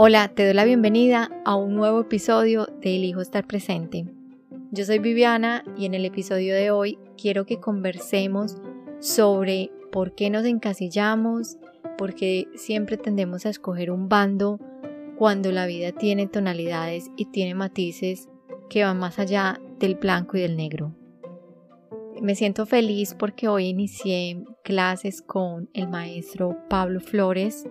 Hola, te doy la bienvenida a un nuevo episodio de Elijo estar presente. Yo soy Viviana y en el episodio de hoy quiero que conversemos sobre por qué nos encasillamos, por qué siempre tendemos a escoger un bando cuando la vida tiene tonalidades y tiene matices que van más allá del blanco y del negro. Me siento feliz porque hoy inicié clases con el maestro Pablo Flores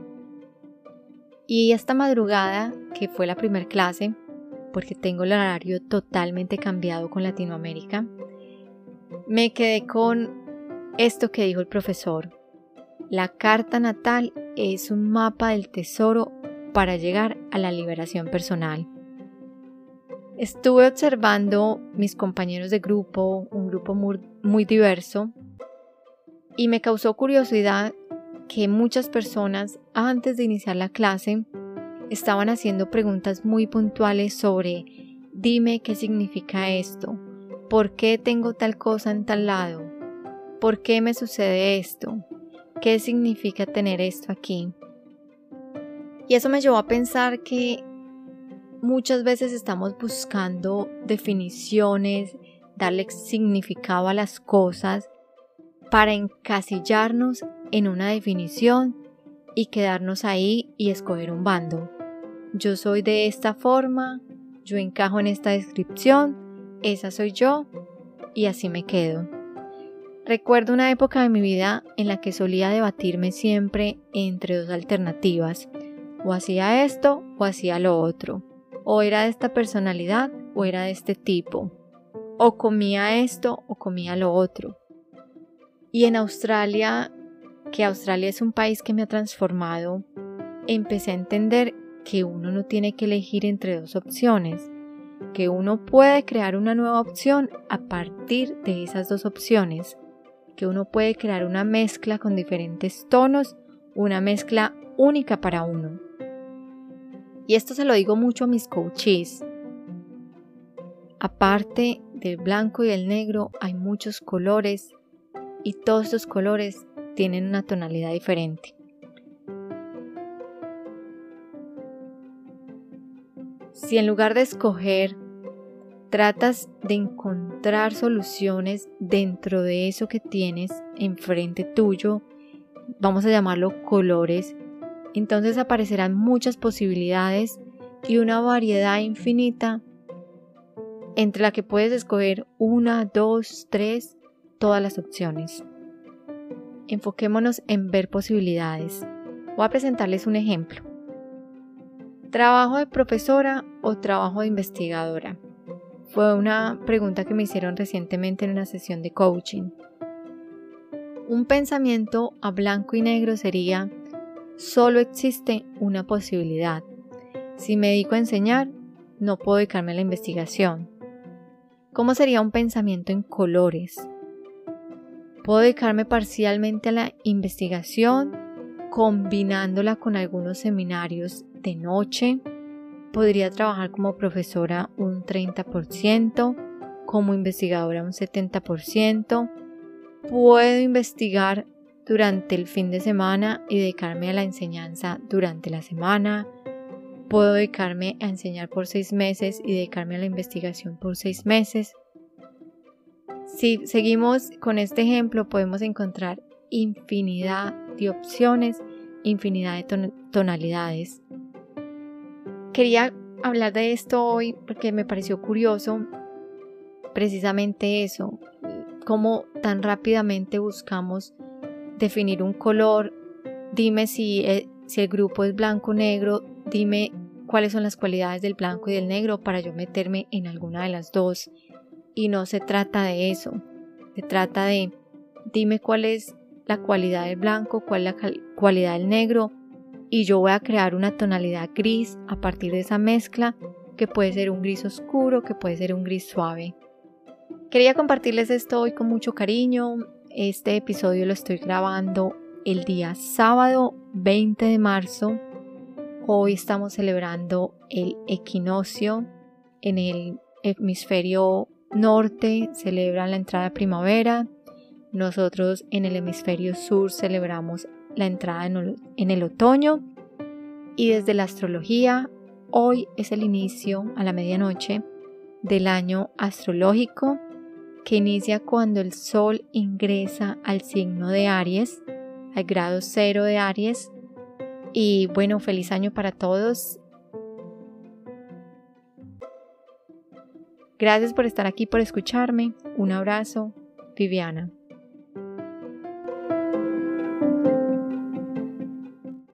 y esta madrugada, que fue la primera clase, porque tengo el horario totalmente cambiado con Latinoamérica, me quedé con esto que dijo el profesor. La carta natal es un mapa del tesoro para llegar a la liberación personal. Estuve observando mis compañeros de grupo, un grupo muy, muy diverso, y me causó curiosidad que muchas personas antes de iniciar la clase estaban haciendo preguntas muy puntuales sobre dime qué significa esto, por qué tengo tal cosa en tal lado, por qué me sucede esto, qué significa tener esto aquí. Y eso me llevó a pensar que muchas veces estamos buscando definiciones, darle significado a las cosas para encasillarnos en una definición y quedarnos ahí y escoger un bando. Yo soy de esta forma, yo encajo en esta descripción, esa soy yo y así me quedo. Recuerdo una época de mi vida en la que solía debatirme siempre entre dos alternativas, o hacía esto o hacía lo otro, o era de esta personalidad o era de este tipo, o comía esto o comía lo otro. Y en Australia, que Australia es un país que me ha transformado, empecé a entender que uno no tiene que elegir entre dos opciones, que uno puede crear una nueva opción a partir de esas dos opciones, que uno puede crear una mezcla con diferentes tonos, una mezcla única para uno. Y esto se lo digo mucho a mis coaches. Aparte del blanco y el negro hay muchos colores y todos estos colores tienen una tonalidad diferente. Si en lugar de escoger tratas de encontrar soluciones dentro de eso que tienes enfrente tuyo, vamos a llamarlo colores, entonces aparecerán muchas posibilidades y una variedad infinita entre la que puedes escoger una, dos, tres todas las opciones. Enfoquémonos en ver posibilidades. Voy a presentarles un ejemplo. ¿Trabajo de profesora o trabajo de investigadora? Fue una pregunta que me hicieron recientemente en una sesión de coaching. Un pensamiento a blanco y negro sería, solo existe una posibilidad. Si me dedico a enseñar, no puedo dedicarme a la investigación. ¿Cómo sería un pensamiento en colores? Puedo dedicarme parcialmente a la investigación, combinándola con algunos seminarios de noche. Podría trabajar como profesora un 30%, como investigadora un 70%. Puedo investigar durante el fin de semana y dedicarme a la enseñanza durante la semana. Puedo dedicarme a enseñar por seis meses y dedicarme a la investigación por seis meses. Si seguimos con este ejemplo, podemos encontrar infinidad de opciones, infinidad de tonalidades. Quería hablar de esto hoy porque me pareció curioso precisamente eso, cómo tan rápidamente buscamos definir un color, dime si, eh, si el grupo es blanco o negro, dime cuáles son las cualidades del blanco y del negro para yo meterme en alguna de las dos y no se trata de eso. Se trata de dime cuál es la cualidad del blanco, cuál es la cualidad del negro y yo voy a crear una tonalidad gris a partir de esa mezcla que puede ser un gris oscuro, que puede ser un gris suave. Quería compartirles esto hoy con mucho cariño. Este episodio lo estoy grabando el día sábado 20 de marzo. Hoy estamos celebrando el equinoccio en el hemisferio norte celebran la entrada de primavera, nosotros en el hemisferio sur celebramos la entrada en el otoño Y desde la astrología, hoy es el inicio a la medianoche del año astrológico que inicia cuando el Sol ingresa al signo de Aries, al grado cero de Aries. Y bueno, feliz año para todos. Gracias por estar aquí, por escucharme. Un abrazo, Viviana.